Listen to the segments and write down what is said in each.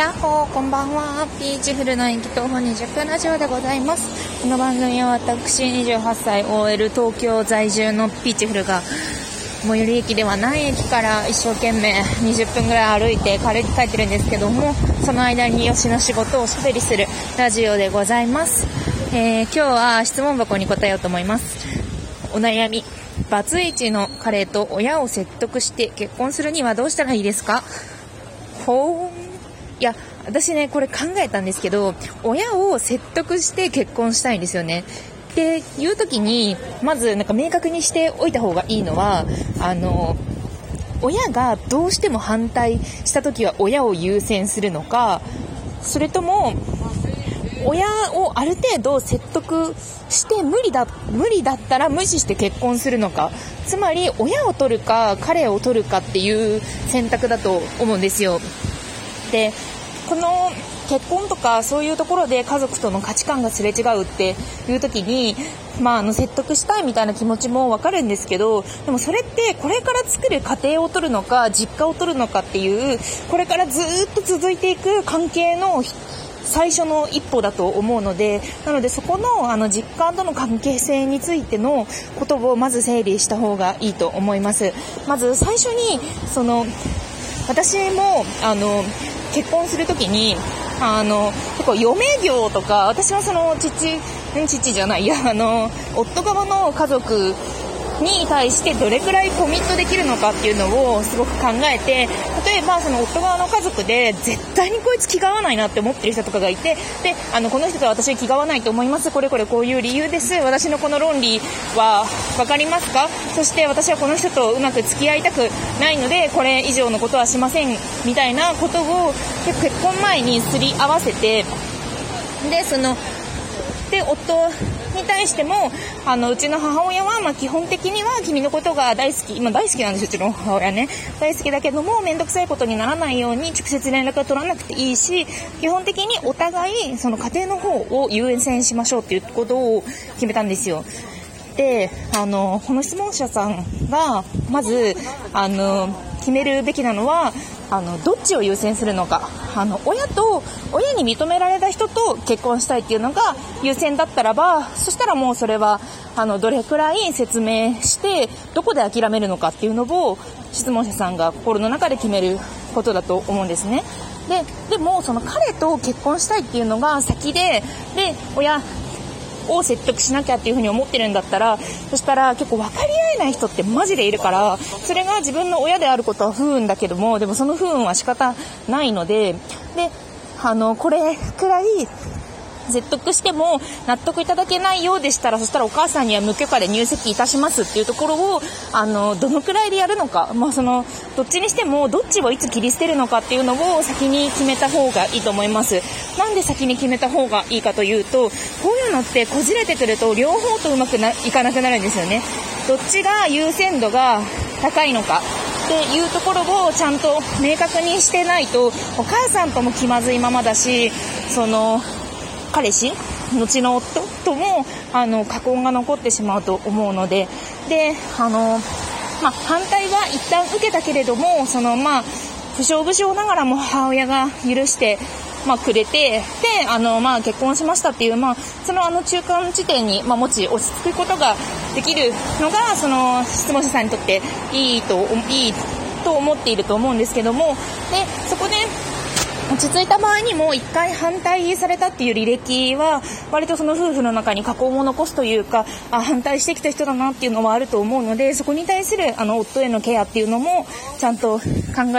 やっほー、こんばんは。ピーチフルの駅徒歩20分ラジオでございます。この番組は私28歳 OL 東京在住のピーチフルが最寄り駅ではない駅から一生懸命20分ぐらい歩いて帰って帰ってるんですけども、その間に吉の仕事をおしゃべりするラジオでございます。えー、今日は質問箱に答えようと思います。お悩み。バツイチの彼と親を説得して結婚するにはどうしたらいいですか？ほーん。いや、私ね、これ考えたんですけど、親を説得して結婚したいんですよね。っていう時に、まずなんか明確にしておいた方がいいのは、あの、親がどうしても反対した時は親を優先するのか、それとも、親をある程度説得して無理だ、無理だったら無視して結婚するのか。つまり、親を取るか、彼を取るかっていう選択だと思うんですよ。で、この結婚とかそういうところで家族との価値観がすれ違うっていう時に、まあ、あの説得したいみたいな気持ちもわかるんですけどでもそれってこれから作る家庭を取るのか実家を取るのかっていうこれからずっと続いていく関係の最初の一歩だと思うのでなのでそこのあの実感との関係性についてのことをまず整理した方がいいと思います。まず最初にその私もあの結婚するときにあの結構嫁業とか私はその父父じゃないやあの夫側の家族に対してどれくらいコミットできるのかっていうのをすごく考えて例えばその夫側の家族で絶対にこいつ気が合わないなって思ってる人とかがいてであのこの人とは私気が合わないと思いますこれこれこういう理由です。私のこの論理は分かりますか？そして私はこの人とうまく付き合いたくないのでこれ以上のことはしませんみたいなことを結婚前にすり合わせてでそので夫に対してもあのうちの母親は、まあ、基本的には君のことが大好き今大好きなんですうちの母親ね。大好きだけども面倒くさいことにならないように直接連絡を取らなくていいし基本的にお互いその家庭の方を優先しましょうっていうことを決めたんですよ。であのこの質問者さんがまずあの決めるべきなのはあのどっちを優先するのかあの親と親に認められた人と結婚したいっていうのが優先だったらばそしたらもうそれはあのどれくらい説明してどこで諦めるのかっていうのを質問者さんが心の中で決めることだと思うんですね。ででもその彼と結婚したいっていうのが先でで親を説得しなきゃっていうふうに思ってるんだったらそしたら結構分かり合えない人ってマジでいるからそれが自分の親であることは不運だけどもでもその不運は仕方ないのでであのこれくらい説得しても納得いただけないようでしたらそしたらお母さんには無許可で入籍いたしますっていうところをあのどのくらいでやるのか、まあ、そのどっちにしてもどっちをいつ切り捨てるのかっていうのを先に決めた方がいいと思います。なんで先に決めた方がいいかというとこういうのってこじれてくると両方とうまくないかなくなるんですよね。どっちが優先度が高いのかっていうところをちゃんと明確にしてないとお母さんとも気まずいままだしその彼氏？後の夫？ともあの過婚が残ってしまうと思うので。であの、まあ、反対は一旦受けたけれどもそのまあ不詳不詳ながらも母親が許して、まあ、くれてであの、まあ、結婚しましたっていう、まあ、そのあの中間地点に、まあ、持ち落ち着くことができるのがその質問者さんにとっていいといいと思っていると思うんですけども。でそこで落ち着いた場合にも1回反対されたっていう履歴は割とその夫婦の中に過去も残すというかあ反対してきた人だなっていうのはあると思うのでそこに対するあの夫へのケアっていうのもちゃんと考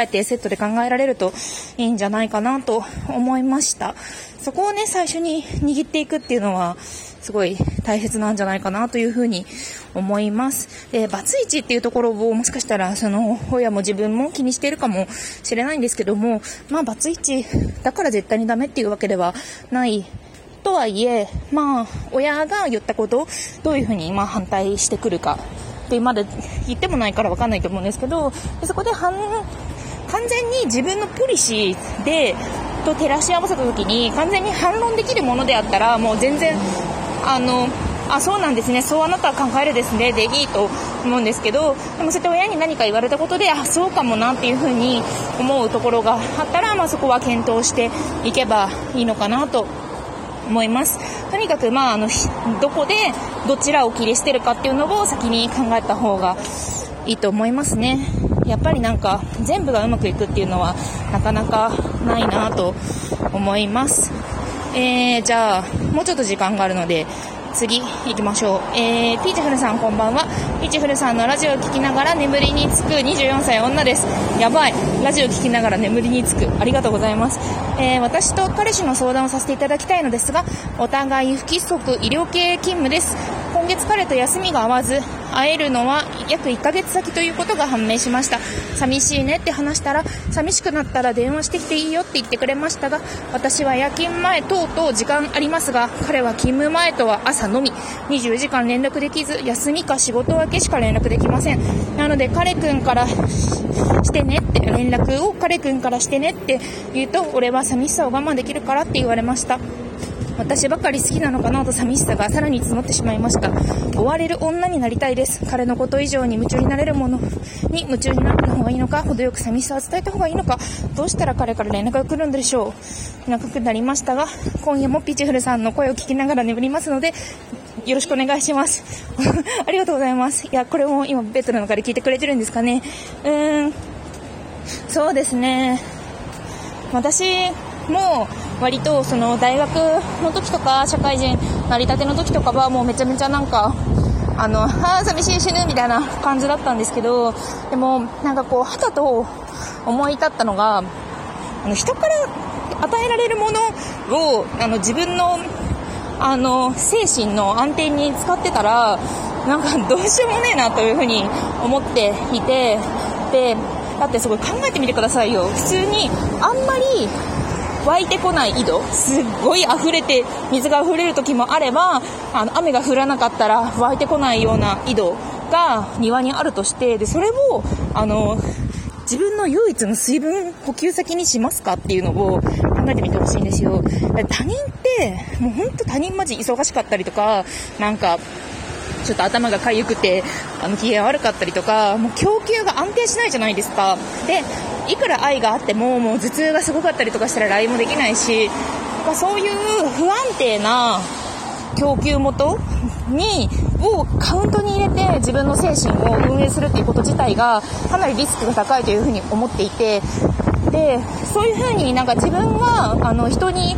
えてセットで考えられるといいんじゃないかなと思いました。そこをね最初に握っていくっていうのはすごい大切なんじゃないかなというふうに思います。で、バツイチっていうところをもしかしたら、その、親も自分も気にしているかもしれないんですけども、まあ、バツイチだから絶対にダメっていうわけではないとはいえ、まあ、親が言ったことを、どういうふうに、ま、反対してくるかってまだ言ってもないからわかんないと思うんですけど、そこで反、完全に自分のポリシーで、と照らし合わせた時に完全に反論できるものであったらもう全然あのあそうなんですね。そうあなたは考えるですね。でいいと思うんですけどでもそうやって親に何か言われたことであそうかもなっていうふうに思うところがあったら、まあ、そこは検討していけばいいのかなと思います。とにかく、まあ、あのどこでどちらを切り捨てるかっていうのを先に考えた方がいいと思いますね。やっぱりなんか全部がうまくいくっていうのはなかなかないなと思います。えー、じゃあもうちょっと時間があるので次行きましょう。えー、ピーチフルさんこんばんは。ピーチフルさんのラジオを聴きながら眠りにつく24歳女です。やばい。ラジオを聴きながら眠りにつく。ありがとうございます。えー、私と彼氏の相談をさせていただきたいのですが、お互い不規則医療系勤務です。今月彼と休みが合わず、会えるのは約1ヶ月先ということが判明しました。寂しいねって話したら、寂しくなったら電話してきていいよって言ってくれましたが、私は夜勤前等々時間ありますが、彼は勤務前とは朝のみ、24時間連絡できず、休みか仕事明けしか連絡できません。なので彼くんからしてねって、連絡を彼くんからしてねって言うと、俺は寂しさを我慢できるからって言われました。私ばかり好きなのかなと寂しさがさらに募ってしまいました。追われる女になりたいです。彼のこと以上に夢中になれるものに夢中になった方がいいのか、程よく寂しさを伝えた方がいいのか、どうしたら彼から連絡が来るんでしょう。長くなりましたが、今夜もピチフルさんの声を聞きながら眠りますので、よろしくお願いします。ありがとうございます。いや、これも今ベッドの中で聞いてくれてるんですかね。うーん、そうですね。私も、割とその大学の時とか社会人なりたての時とかはもうめちゃめちゃなんかあの、あ、寂しい死ぬみたいな感じだったんですけど、でも、なんかこう、はたと思い立ったのが、あの、人から与えられるものを、あの、自分の、あの、精神の安定に使ってたら、なんかどうしようもねえなというふうに思っていて、で、だってすごい考えてみてくださいよ。普通に、あんまり、湧いてこない井戸。すっごい溢れて水が溢れる時もあればあの雨が降らなかったら湧いてこないような井戸が庭にあるとしてでそれをあの自分の唯一の水分補給先にしますかっていうのを考えてみてほしいんですよ。他人ってもうほんと他人マジ忙しかったりとかなんかちょっと頭が痒くて、あの、機嫌悪かったりとか、もう供給が安定しないじゃないですか。で、いくら愛があっても、もう頭痛がすごかったりとかしたら LINE もできないし、まあそういう不安定な供給元に、をカウントに入れて自分の精神を運営するっていうこと自体がかなりリスクが高いというふうに思っていて、で、そういうふうになんか自分は、あの、人に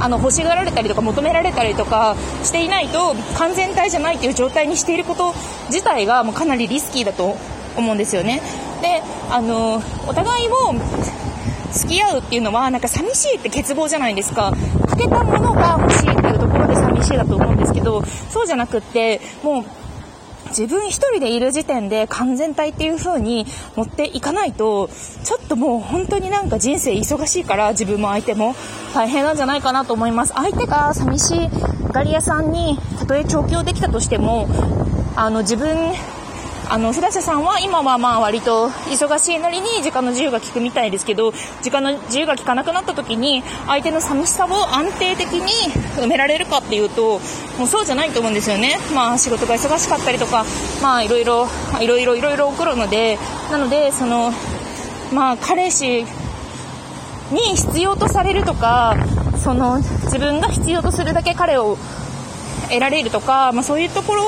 あの欲しがられたりとか求められたりとかしていないと完全体じゃないという状態にしていること自体がもうかなりリスキーだと思うんですよね。で、あの、お互いを付き合うっていうのはなんか寂しいって欠乏じゃないですか。欠けたものが欲しいっていうところで寂しいだと思うんですけど、そうじゃなくって、もう自分一人でいる時点で完全体っていう風に持っていかないと、ちょっともう本当になんか人生忙しいから自分も相手も大変なんじゃないかなと思います。相手が寂しいガリアさんにたとえ調教できたとしても、あの自分あの、札瀬さんは今はまあ割と忙しいなりに時間の自由が利くみたいですけど、時間の自由が利かなくなった時に、相手の寂しさを安定的に埋められるかっていうと、もうそうじゃないと思うんですよね。まあ仕事が忙しかったりとか、まあいろいろ、いろいろいろいろ起こるので、なので、その、まあ彼氏に必要とされるとか、その自分が必要とするだけ彼を得られるとか、まあそういうところ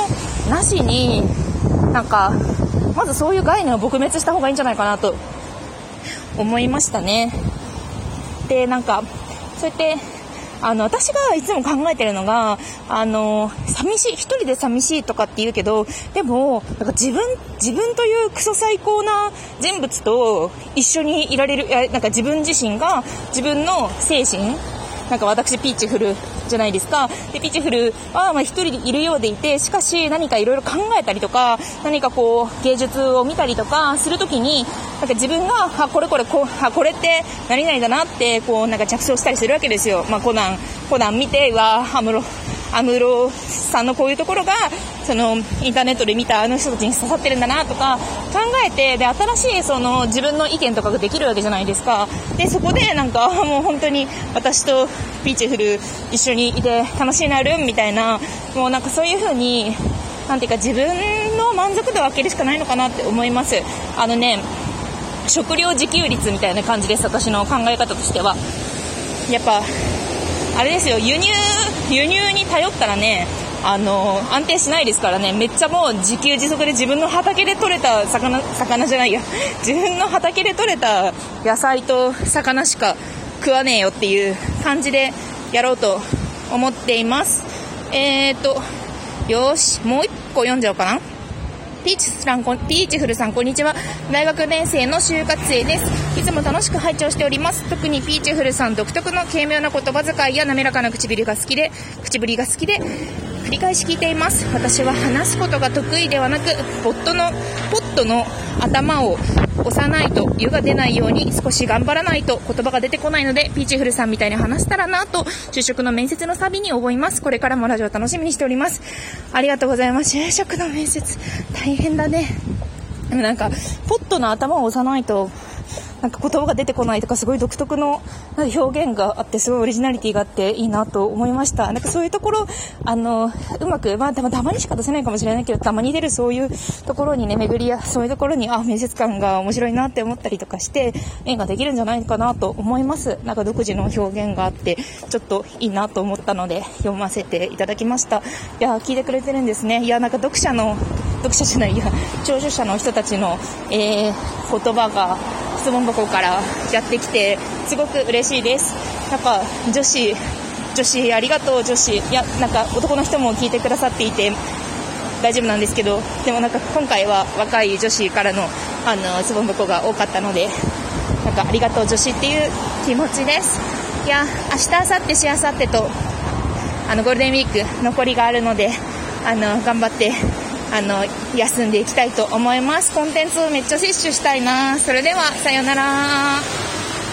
なしに、なんか、まずそういう概念を撲滅した方がいいんじゃないかなと思いましたね。で、なんか、そうやって、あの、私がいつも考えてるのが、あの、寂しい、一人で寂しいとかって言うけど、でも、なんか自分、自分というクソ最高な人物と一緒にいられる、なんか自分自身が自分の精神、なんか私ピーチフルじゃないですか。で、ピチフルは、まあ一人でいるようでいて、しかし何かいろいろ考えたりとか、何かこう、芸術を見たりとかするときに、なんか自分が、あ、これこれ、こ、あ、これって何々だなって、こう、なんか着想したりするわけですよ。まあコナン、コナン見て、うわ、ハムロ、安室さんのこういうところが、その、インターネットで見たあの人たちに刺さってるんだなとか考えて、で、新しいその自分の意見とかができるわけじゃないですか。で、そこでなんかもう本当に私とピーチフル一緒にいて楽しいなるみたいな、もうなんかそういう風に、なんていうか自分の満足度を上げるしかないのかなって思います。あのね、食料自給率みたいな感じです、私の考え方としては。やっぱ、あれですよ、輸入、輸入に頼ったらね、あの、安定しないですからね、めっちゃもう自給自足で自分の畑で採れた魚、魚じゃないや、自分の畑で採れた野菜と魚しか食わねえよっていう感じでやろうと思っています。えーと、よし、もう一個読んじゃおうかな。ピーチさん、ピーチフルさん、こんにちは。大学年生の就活生です。いつも楽しく拝聴しております。特にピーチフルさん独特の軽妙な言葉遣いや滑らかな唇が好きで、口ぶりが好きで、繰り返し聞いています。私は話すことが得意ではなく、ポットの、ポットの頭を押さないと湯が出ないように少し頑張らないと言葉が出てこないので、ピーチフルさんみたいに話したらなと、就職の面接のサビに覚えます。これからもラジオ楽しみにしております。ありがとうございます。就職の面接、大変だね。でもなんか、ポットの頭を押さないと、なんか言葉が出てこないとかすごい独特の表現があってすごいオリジナリティがあっていいなと思いました。なんかそういうところ、あの、うまく、まあたまにしか出せないかもしれないけど、たまに出るそういうところにね、巡りや、そういうところに、あ、面接官が面白いなって思ったりとかして、縁ができるんじゃないかなと思います。なんか独自の表現があって、ちょっといいなと思ったので、読ませていただきました。いや、聞いてくれてるんですね。いや、なんか読者の、読者じゃない、いや、聴取者の人たちの、えー、言葉が、質問箱からやってきて、すごく嬉しいです。なんか、女子、女子ありがとう女子。いや、なんか男の人も聞いてくださっていて、大丈夫なんですけど、でもなんか今回は若い女子からの、あの、質問箱が多かったので、なんかありがとう女子っていう気持ちです。いや、明日、明後日、しあさってと、あの、ゴールデンウィーク残りがあるので、あの、頑張ってあの、休んでいきたいと思います。コンテンツをめっちゃ摂取したいな。それでは、さようなら。